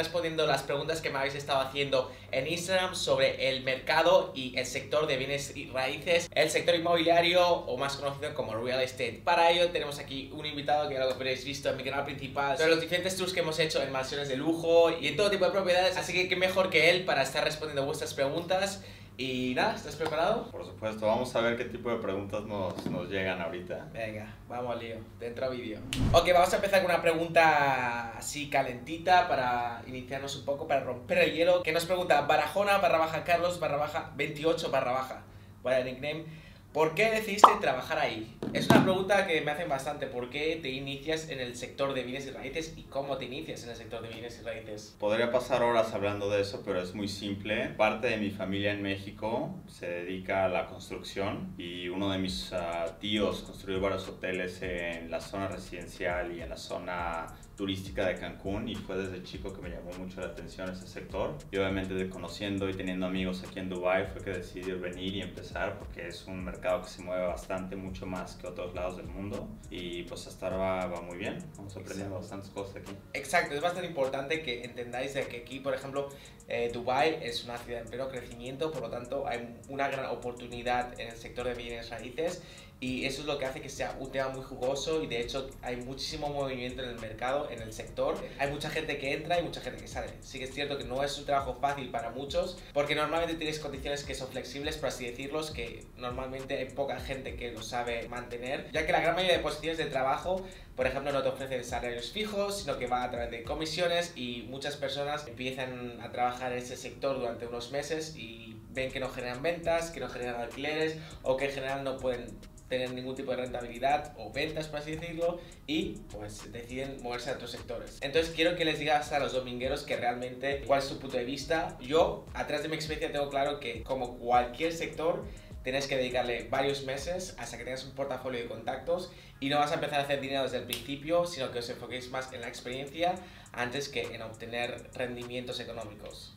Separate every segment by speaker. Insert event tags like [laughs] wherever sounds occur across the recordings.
Speaker 1: Respondiendo las preguntas que me habéis estado haciendo en Instagram sobre el mercado y el sector de bienes y raíces, el sector inmobiliario o más conocido como real estate. Para ello tenemos aquí un invitado que ya lo habréis visto en mi canal principal sobre los diferentes tours que hemos hecho en mansiones de lujo y en todo tipo de propiedades, así que qué mejor que él para estar respondiendo vuestras preguntas. Y nada, ¿estás preparado?
Speaker 2: Por supuesto, vamos a ver qué tipo de preguntas nos, nos llegan ahorita.
Speaker 1: Venga, vamos al lío, dentro vídeo. Ok, vamos a empezar con una pregunta así calentita para iniciarnos un poco, para romper el hielo. Que nos pregunta Barajona barra baja Carlos barra baja 28 barra baja. Vaya nickname. ¿Por qué decidiste trabajar ahí? Es una pregunta que me hacen bastante. ¿Por qué te inicias en el sector de bienes y raíces y cómo te inicias en el sector de bienes y raíces?
Speaker 2: Podría pasar horas hablando de eso, pero es muy simple. Parte de mi familia en México se dedica a la construcción y uno de mis uh, tíos construyó varios hoteles en la zona residencial y en la zona turística de Cancún y fue desde chico que me llamó mucho la atención ese sector. Y obviamente de conociendo y teniendo amigos aquí en Dubai fue que decidí venir y empezar porque es un mercado que se mueve bastante, mucho más que otros lados del mundo y pues hasta ahora va, muy bien. Vamos aprendiendo bastantes cosas aquí.
Speaker 1: Exacto, es bastante importante que entendáis de que aquí, por ejemplo, eh, Dubai es una ciudad en pleno crecimiento, por lo tanto hay una gran oportunidad en el sector de bienes raíces y eso es lo que hace que sea un tema muy jugoso y de hecho hay muchísimo movimiento en el mercado, en el sector. Hay mucha gente que entra y mucha gente que sale. Sí que es cierto que no es un trabajo fácil para muchos porque normalmente tienes condiciones que son flexibles, por así decirlos, que normalmente poca gente que lo sabe mantener, ya que la gran mayoría de posiciones de trabajo, por ejemplo, no te ofrecen salarios fijos, sino que va a través de comisiones y muchas personas empiezan a trabajar en ese sector durante unos meses y ven que no generan ventas, que no generan alquileres o que en general no pueden tener ningún tipo de rentabilidad o ventas, por así decirlo, y pues deciden moverse a otros sectores. Entonces quiero que les digas a los domingueros que realmente cuál es su punto de vista. Yo, atrás de mi experiencia, tengo claro que como cualquier sector, tienes que dedicarle varios meses hasta que tengas un portafolio de contactos y no vas a empezar a hacer dinero desde el principio, sino que os enfoquéis más en la experiencia antes que en obtener rendimientos económicos.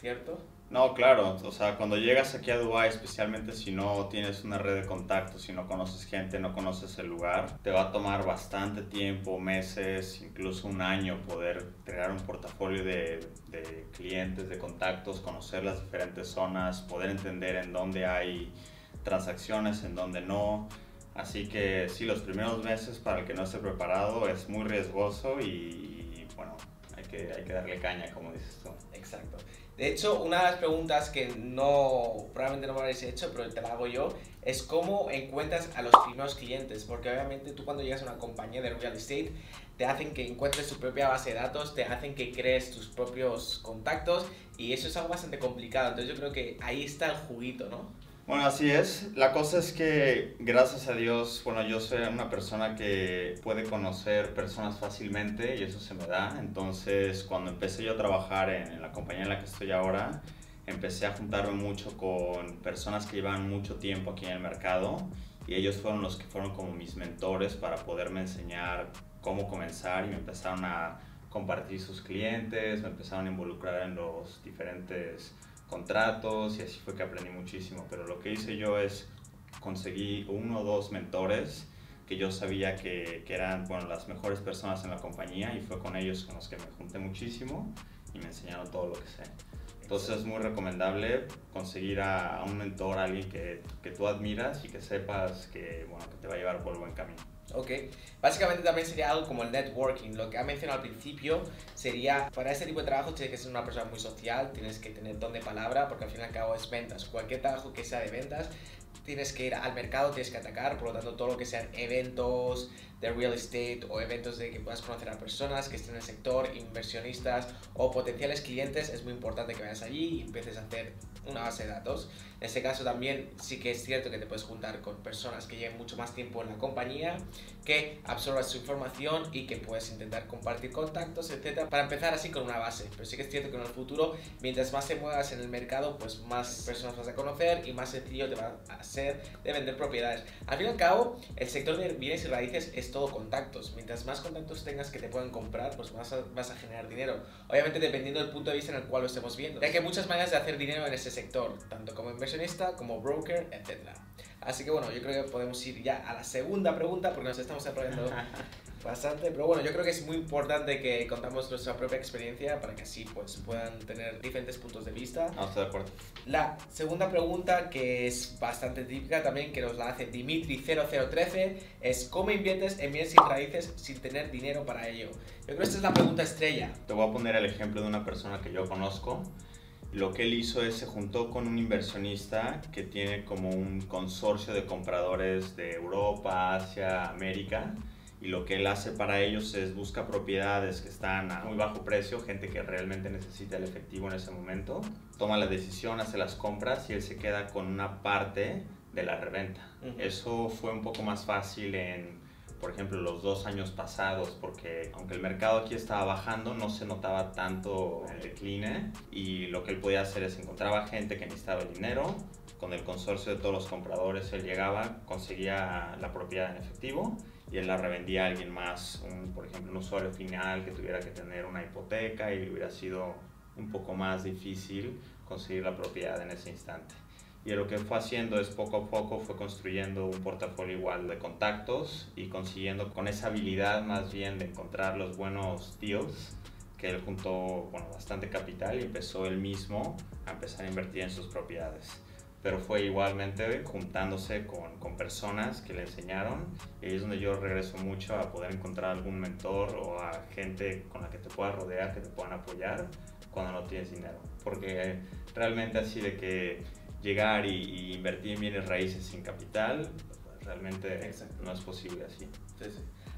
Speaker 1: ¿Cierto?
Speaker 2: No, claro, o sea, cuando llegas aquí a Dubai, especialmente si no tienes una red de contactos, si no conoces gente, no conoces el lugar, te va a tomar bastante tiempo, meses, incluso un año poder crear un portafolio de, de clientes, de contactos, conocer las diferentes zonas, poder entender en dónde hay transacciones, en dónde no. Así que sí, los primeros meses para el que no esté preparado es muy riesgoso y, y bueno, hay que, hay que darle caña, como dices tú.
Speaker 1: Exacto. De hecho, una de las preguntas que no, probablemente no me habréis hecho, pero te la hago yo, es cómo encuentras a los primeros clientes. Porque obviamente tú cuando llegas a una compañía de real estate, te hacen que encuentres tu propia base de datos, te hacen que crees tus propios contactos y eso es algo bastante complicado. Entonces yo creo que ahí está el juguito, ¿no?
Speaker 2: Bueno, así es. La cosa es que, gracias a Dios, bueno, yo soy una persona que puede conocer personas fácilmente y eso se me da. Entonces, cuando empecé yo a trabajar en, la compañía en la que estoy ahora, empecé a juntarme mucho con personas que llevan mucho tiempo aquí en el mercado y ellos fueron los que fueron como mis mentores para poderme enseñar cómo comenzar y me empezaron a compartir sus clientes, me empezaron a involucrar en los diferentes contratos y así fue que aprendí muchísimo. Pero lo que hice yo es conseguí uno o dos mentores que yo sabía que, que, eran bueno, las mejores personas en la compañía y fue con ellos con los que me junté muchísimo y me enseñaron todo lo que sé. Entonces es muy recomendable conseguir a, a un mentor, a alguien que, que, tú admiras y que sepas que, bueno, que te va a llevar por el buen camino.
Speaker 1: Ok, básicamente también sería algo como el networking. Lo que ha mencionado al principio sería, para este tipo de trabajo tienes que ser una persona muy social, tienes que tener don de palabra, porque al fin y al cabo es ventas. Cualquier trabajo que sea de ventas tienes que ir al mercado, tienes que atacar, por lo tanto todo lo que sean eventos de real estate o eventos de que puedas conocer a personas que estén en el sector, inversionistas o potenciales clientes, es muy importante que vayas allí y empieces a hacer una base de datos. En este caso también sí que es cierto que te puedes juntar con personas que lleven mucho más tiempo en la compañía, que absorbas su información y que puedes intentar compartir contactos, etcétera, para empezar así con una base. Pero sí que es cierto que en el futuro, mientras más te muevas en el mercado, pues más personas vas a conocer y más sencillo te va a ser de vender propiedades. Al fin y al cabo, el sector de bienes y raíces es todo contactos. Mientras más contactos tengas que te puedan comprar, pues más vas a generar dinero. Obviamente dependiendo del punto de vista en el cual lo estemos viendo. Ya que hay muchas maneras de hacer dinero en ese sector, tanto como inversionista, como broker, etc. Así que bueno, yo creo que podemos ir ya a la segunda pregunta porque nos estamos aprendiendo [laughs] bastante. Pero bueno, yo creo que es muy importante que contamos nuestra propia experiencia para que así pues puedan tener diferentes puntos de vista.
Speaker 2: No, estoy de acuerdo.
Speaker 1: La segunda pregunta, que es bastante típica también, que nos la hace Dimitri0013, es ¿cómo inviertes en bienes sin raíces sin tener dinero para ello? Yo creo que esta es la pregunta estrella.
Speaker 2: Te voy a poner el ejemplo de una persona que yo conozco lo que él hizo es se juntó con un inversionista que tiene como un consorcio de compradores de Europa, Asia, América. Y lo que él hace para ellos es busca propiedades que están a muy bajo precio, gente que realmente necesita el efectivo en ese momento, toma la decisión, hace las compras y él se queda con una parte de la reventa. Eso fue un poco más fácil en por ejemplo, los dos años pasados, porque aunque el mercado aquí estaba bajando, no se notaba tanto el decline y lo que él podía hacer es encontraba gente que necesitaba el dinero, con el consorcio de todos los compradores él llegaba, conseguía la propiedad en efectivo y él la revendía a alguien más, por ejemplo, un usuario final que tuviera que tener una hipoteca y hubiera sido un poco más difícil conseguir la propiedad en ese instante y lo que fue haciendo es poco a poco fue construyendo un portafolio igual de contactos y consiguiendo con esa habilidad más bien de encontrar los buenos deals que él juntó bueno, bastante capital y empezó él mismo a empezar a invertir en sus propiedades. Pero fue igualmente juntándose con, con personas que le enseñaron y ahí es donde yo regreso mucho a poder encontrar algún mentor o a gente con la que te puedas rodear, que te puedan apoyar cuando no tienes dinero. Porque realmente así de que llegar y, invertir en bienes raíces sin capital, realmente no es posible así.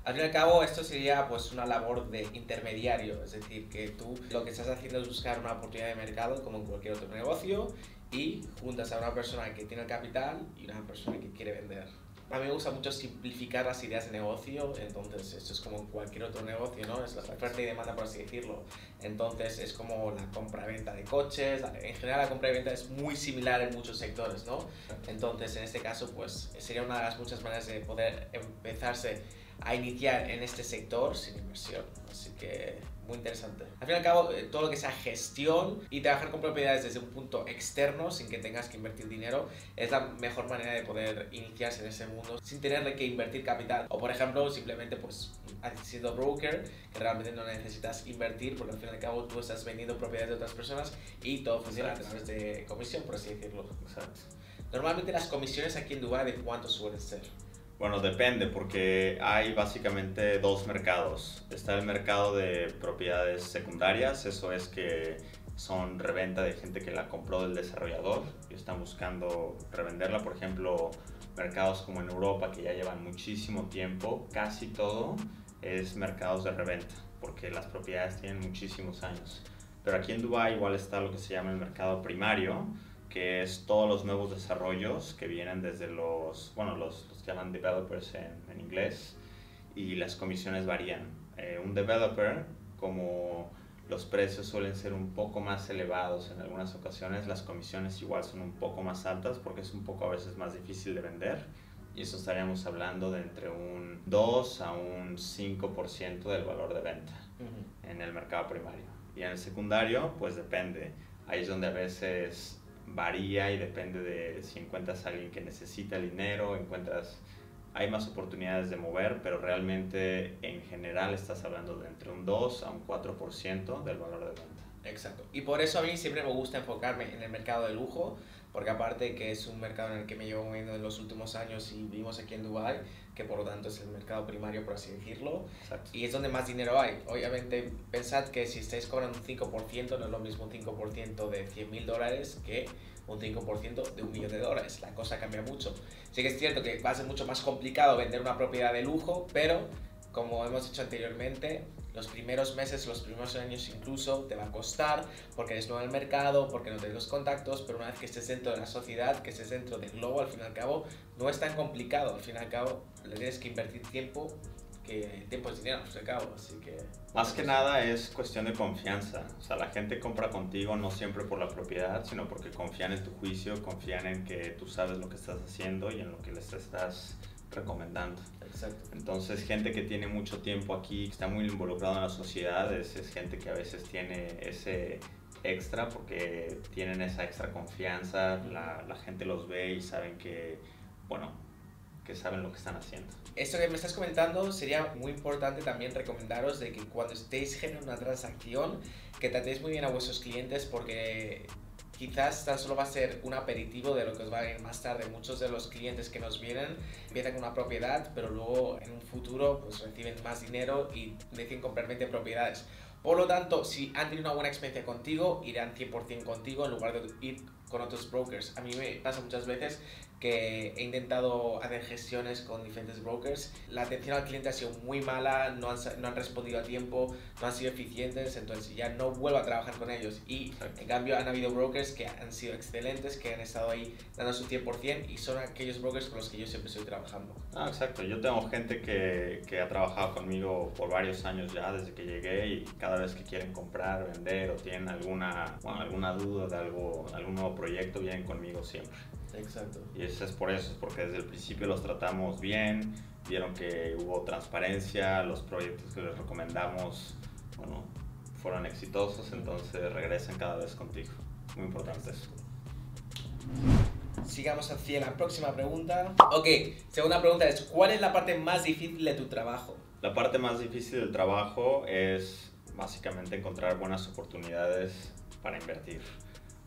Speaker 1: Al fin y al cabo, esto sería pues una labor de intermediario, es decir, que tú lo que estás haciendo es buscar una oportunidad de mercado como en cualquier otro negocio y juntas a una persona que tiene el capital y una persona que quiere vender a mí me gusta mucho simplificar las ideas de negocio, entonces esto es como cualquier otro negocio, ¿no? Es la oferta y demanda, por así decirlo. Entonces es como la compra-venta de coches, en general la compra y venta es muy similar en muchos sectores, ¿no? Entonces en este caso pues sería una de las muchas maneras de poder empezarse a iniciar en este sector sin inversión. Así que muy interesante. Al fin y al cabo, eh, todo lo que sea gestión y trabajar con propiedades desde un punto externo, sin que tengas que invertir dinero, es la mejor manera de poder iniciarse en ese mundo sin tener que invertir capital. O por ejemplo, simplemente pues siendo broker, que realmente no necesitas invertir, porque al fin y al cabo tú estás vendiendo propiedades de otras personas y todo funciona a través de comisión, por así decirlo. Exacto. Normalmente las comisiones aquí en Dubai de cuánto suelen ser.
Speaker 2: Bueno, depende porque hay básicamente dos mercados. Está el mercado de propiedades secundarias, eso es que son reventa de gente que la compró del desarrollador y están buscando revenderla. Por ejemplo, mercados como en Europa que ya llevan muchísimo tiempo, casi todo es mercados de reventa porque las propiedades tienen muchísimos años. Pero aquí en Dubai igual está lo que se llama el mercado primario, que es todos los nuevos desarrollos que vienen desde los, bueno, los, los que llaman developers en, en, inglés, y las comisiones varían. Eh, un developer, como los precios suelen ser un poco más elevados en algunas ocasiones, las comisiones igual son un poco más altas porque es un poco a veces más difícil de vender. Y eso estaríamos hablando de entre un 2 a un 5% del valor de venta en el mercado primario. Y en el secundario, pues depende. Ahí es donde a veces varía y depende de si encuentras a alguien que necesita el dinero, encuentras, hay más oportunidades de mover, pero realmente en general estás hablando de entre un 2 a un 4% del valor de venta.
Speaker 1: Exacto. Y por eso a mí siempre me gusta enfocarme en el mercado de lujo, porque aparte que es un mercado en el que me llevo moviendo en los últimos años y vivimos aquí en Dubai, que por lo tanto es el mercado primario, por así decirlo, y es donde más dinero hay. Obviamente, pensad que si estáis cobrando un 5%, no es lo mismo un 5% de 100 mil dólares que un 5% de un millón de dólares. La cosa cambia mucho. Sí que es cierto que va a ser mucho más complicado vender una propiedad de lujo, pero como hemos dicho anteriormente, los primeros meses, los primeros años incluso te va a costar porque eres nuevo en el mercado, porque no tienes los contactos, pero una vez que estés dentro de la sociedad, que estés dentro del globo, al fin y al cabo, no es tan complicado. Al fin y al cabo, le tienes que invertir tiempo, que tiempo es dinero, al fin y al cabo. Así que.
Speaker 2: Más que nada es cuestión de confianza. O sea, la gente compra contigo no siempre por la propiedad, sino porque confían en tu juicio, confían en que tú sabes lo que estás haciendo y en lo que les estás recomendando.
Speaker 1: Exacto.
Speaker 2: Entonces, gente que tiene mucho tiempo aquí, que está muy involucrado en la sociedad, es, gente que a veces tiene ese extra porque tienen esa extra confianza, la, la gente los ve y saben que, bueno, que saben lo que están haciendo.
Speaker 1: Esto que me estás comentando sería muy importante también recomendaros de que cuando estéis generando una transacción, que tratéis muy bien a vuestros clientes porque quizás tan solo va a ser un aperitivo de lo que os va a venir más tarde. Muchos de los clientes que nos vienen empiezan con una propiedad, pero luego en un futuro pues reciben más dinero y deciden comprar 20 propiedades. Por lo tanto, si han tenido una buena experiencia contigo, irán 100% contigo en lugar de ir con otros brokers. A mí me pasa muchas veces que he intentado hacer gestiones con diferentes brokers. La atención al cliente ha sido muy mala, no han, no han respondido a tiempo, no han sido eficientes, entonces ya no vuelvo a trabajar con ellos. Y en cambio han habido brokers que han sido excelentes, que han estado ahí dando su 100% y son aquellos brokers con los que yo siempre estoy trabajando.
Speaker 2: Ah, exacto. Yo tengo gente que, que ha trabajado conmigo por varios años ya desde que llegué y cada vez que quieren comprar, vender o tienen alguna, bueno, alguna duda de algo, algún nuevo proyecto, vienen conmigo siempre.
Speaker 1: Exacto.
Speaker 2: Y eso es por eso, es porque desde el principio los tratamos bien, vieron que hubo transparencia, los proyectos que les recomendamos, bueno, fueron exitosos, entonces regresan cada vez contigo. Muy importante eso.
Speaker 1: Sigamos hacia la próxima pregunta. Ok, segunda pregunta es, ¿cuál es la parte más difícil de tu trabajo?
Speaker 2: La parte más difícil del trabajo es básicamente encontrar buenas oportunidades para invertir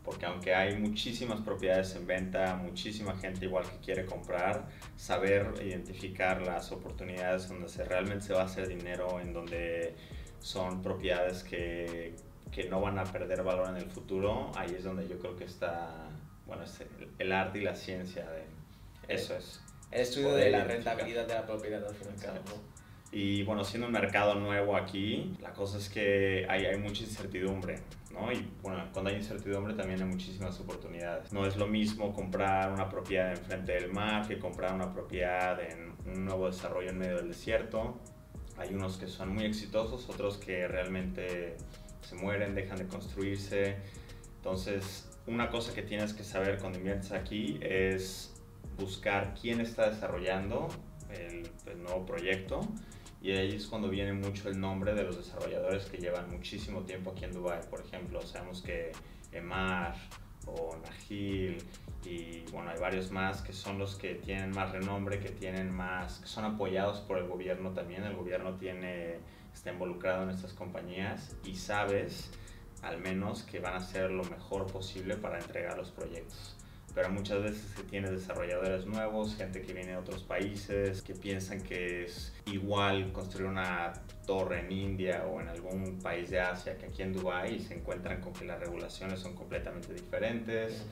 Speaker 2: porque aunque hay muchísimas propiedades en venta, muchísima gente igual que quiere comprar, saber identificar las oportunidades donde se, realmente se va a hacer dinero, en donde son propiedades que, que no van a perder valor en el futuro, ahí es donde yo creo que está, bueno, el, arte y la ciencia de eso es.
Speaker 1: El estudio de la rentabilidad de la propiedad al final.
Speaker 2: Y bueno, siendo un mercado nuevo aquí, la cosa es que hay, hay mucha incertidumbre. ¿no? Y bueno, cuando hay incertidumbre también hay muchísimas oportunidades. No es lo mismo comprar una propiedad enfrente del mar que comprar una propiedad en un nuevo desarrollo en medio del desierto. Hay unos que son muy exitosos, otros que realmente se mueren, dejan de construirse. Entonces, una cosa que tienes que saber cuando inviertes aquí es buscar quién está desarrollando el, el nuevo proyecto y ahí es cuando viene mucho el nombre de los desarrolladores que llevan muchísimo tiempo aquí en Dubai. Por ejemplo, sabemos que Emar o Nahil y bueno, hay varios más que son los que tienen más renombre, que tienen más, que son apoyados por el gobierno también. El gobierno tiene, está involucrado en estas compañías y sabes al menos que van a hacer lo mejor posible para entregar los proyectos pero muchas veces que tienes desarrolladores nuevos, gente que viene de otros países, que piensan que es igual construir una torre en India o en algún país de Asia que aquí en Dubái y se encuentran con que las regulaciones son completamente diferentes.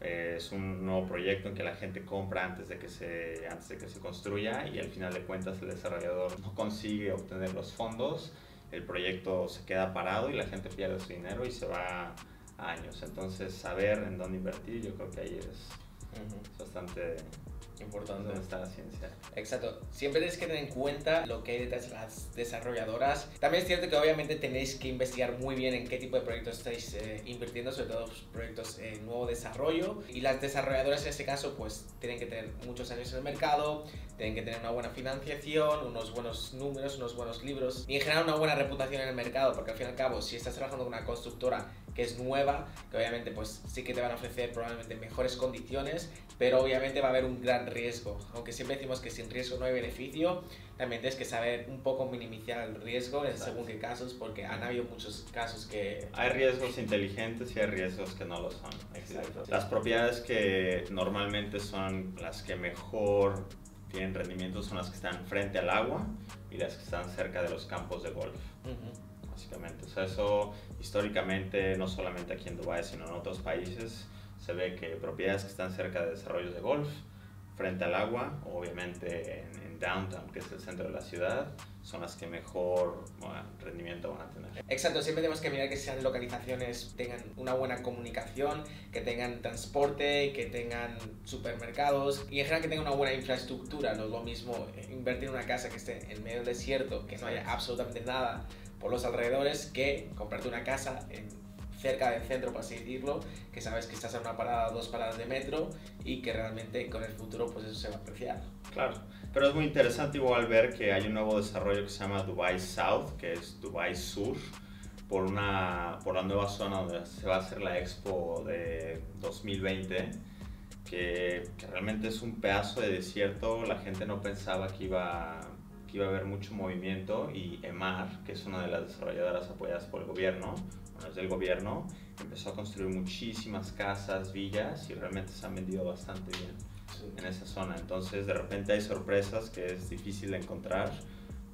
Speaker 2: es un nuevo proyecto en que la gente compra antes de, que se, antes de que se construya y al final de cuentas el desarrollador no consigue obtener los fondos, el proyecto se queda parado y la gente pierde su dinero y se va años. Entonces, saber en dónde invertir, yo creo que ahí es bastante importante donde está la ciencia.
Speaker 1: Exacto. Siempre tenéis que tener en cuenta lo que hay detrás de las desarrolladoras. También es cierto que obviamente tenéis que investigar muy bien en qué tipo de proyectos estáis eh, invirtiendo, sobre todo proyectos en nuevo desarrollo. Y las desarrolladoras en este caso pues tienen que tener muchos años en el mercado, tienen que tener una buena financiación, unos buenos números, unos buenos libros y en general una buena reputación en el mercado, porque al fin y al cabo si estás trabajando con una constructora que es nueva, que obviamente pues sí que te van a ofrecer probablemente mejores condiciones, pero obviamente va a haber un gran riesgo. Aunque siempre decimos que sin riesgo no hay beneficio, también tienes que saber un poco minimizar el riesgo en según qué casos, porque han habido muchos casos que...
Speaker 2: Hay riesgos inteligentes y hay riesgos que no lo son. Exacto. Las propiedades que normalmente son las que mejor tienen rendimiento son las que están frente al agua y las que están cerca de los campos de golf. Básicamente. O sea, eso históricamente, no solamente aquí en Dubái, sino en otros países, se ve que propiedades que están cerca de desarrollos de golf, frente al agua, obviamente en, downtown, que es el centro de la ciudad, son las que mejor rendimiento van a tener.
Speaker 1: Exacto, siempre tenemos que mirar que sean localizaciones, tengan una buena comunicación, que tengan transporte, que tengan supermercados y en general que tengan una buena infraestructura. No es lo mismo invertir en una casa que esté en medio del desierto, que no haya absolutamente nada por los alrededores, que comprarte una casa en cerca del centro, por así decirlo, que sabes que estás a una parada dos paradas de metro y que realmente con el futuro pues eso se va a apreciar.
Speaker 2: Claro, pero es muy interesante igual ver que hay un nuevo desarrollo que se llama Dubai South, que es Dubai Sur, por, una, por la nueva zona donde se va a hacer la Expo de 2020. Que, que realmente es un pedazo de desierto, la gente no pensaba que iba que iba a haber mucho movimiento y EMAR, que es una de las desarrolladoras apoyadas por el gobierno, del gobierno, empezó a construir muchísimas casas, villas y realmente se han vendido bastante bien en esa zona. Entonces de repente hay sorpresas que es difícil de encontrar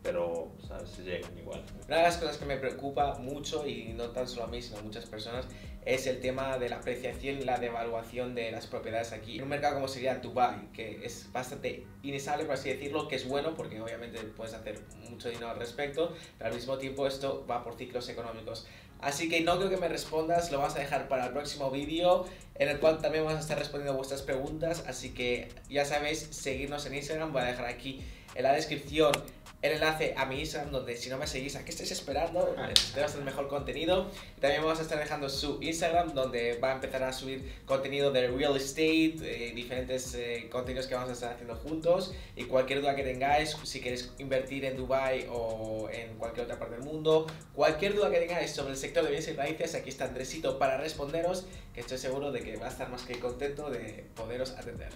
Speaker 2: pero pues, a veces llegan igual.
Speaker 1: Una de las cosas que me preocupa mucho, y no tan solo a mí, sino a muchas personas, es el tema de la apreciación y la devaluación de las propiedades aquí. En un mercado como sería Dubai, que es bastante inestable, por así decirlo, que es bueno porque obviamente puedes hacer mucho dinero al respecto, pero al mismo tiempo esto va por ciclos económicos. Así que no creo que me respondas, lo vamos a dejar para el próximo vídeo, en el cual también vamos a estar respondiendo vuestras preguntas, así que ya sabéis, seguirnos en Instagram, voy a dejar aquí en la descripción el enlace a mi Instagram, donde si no me seguís, ¿a qué estáis esperando? Tenemos el mejor contenido. También vamos a estar dejando su Instagram, donde va a empezar a subir contenido de real estate, eh, diferentes eh, contenidos que vamos a estar haciendo juntos. Y cualquier duda que tengáis, si queréis invertir en Dubai o en cualquier otra parte del mundo, cualquier duda que tengáis sobre el sector de bienes y raíces, aquí está Andresito para responderos, que estoy seguro de que va a estar más que contento de poderos atender.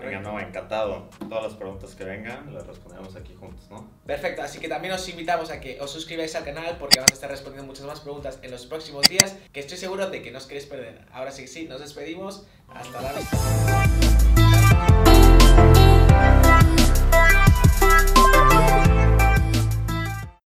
Speaker 2: Venga, no, encantado. Todas las preguntas que vengan las respondemos aquí juntos, ¿no?
Speaker 1: Perfecto, así que también os invitamos a que os suscribáis al canal porque vamos a estar respondiendo muchas más preguntas en los próximos días que estoy seguro de que no os queréis perder. Ahora sí que sí, nos despedimos. Hasta la vista.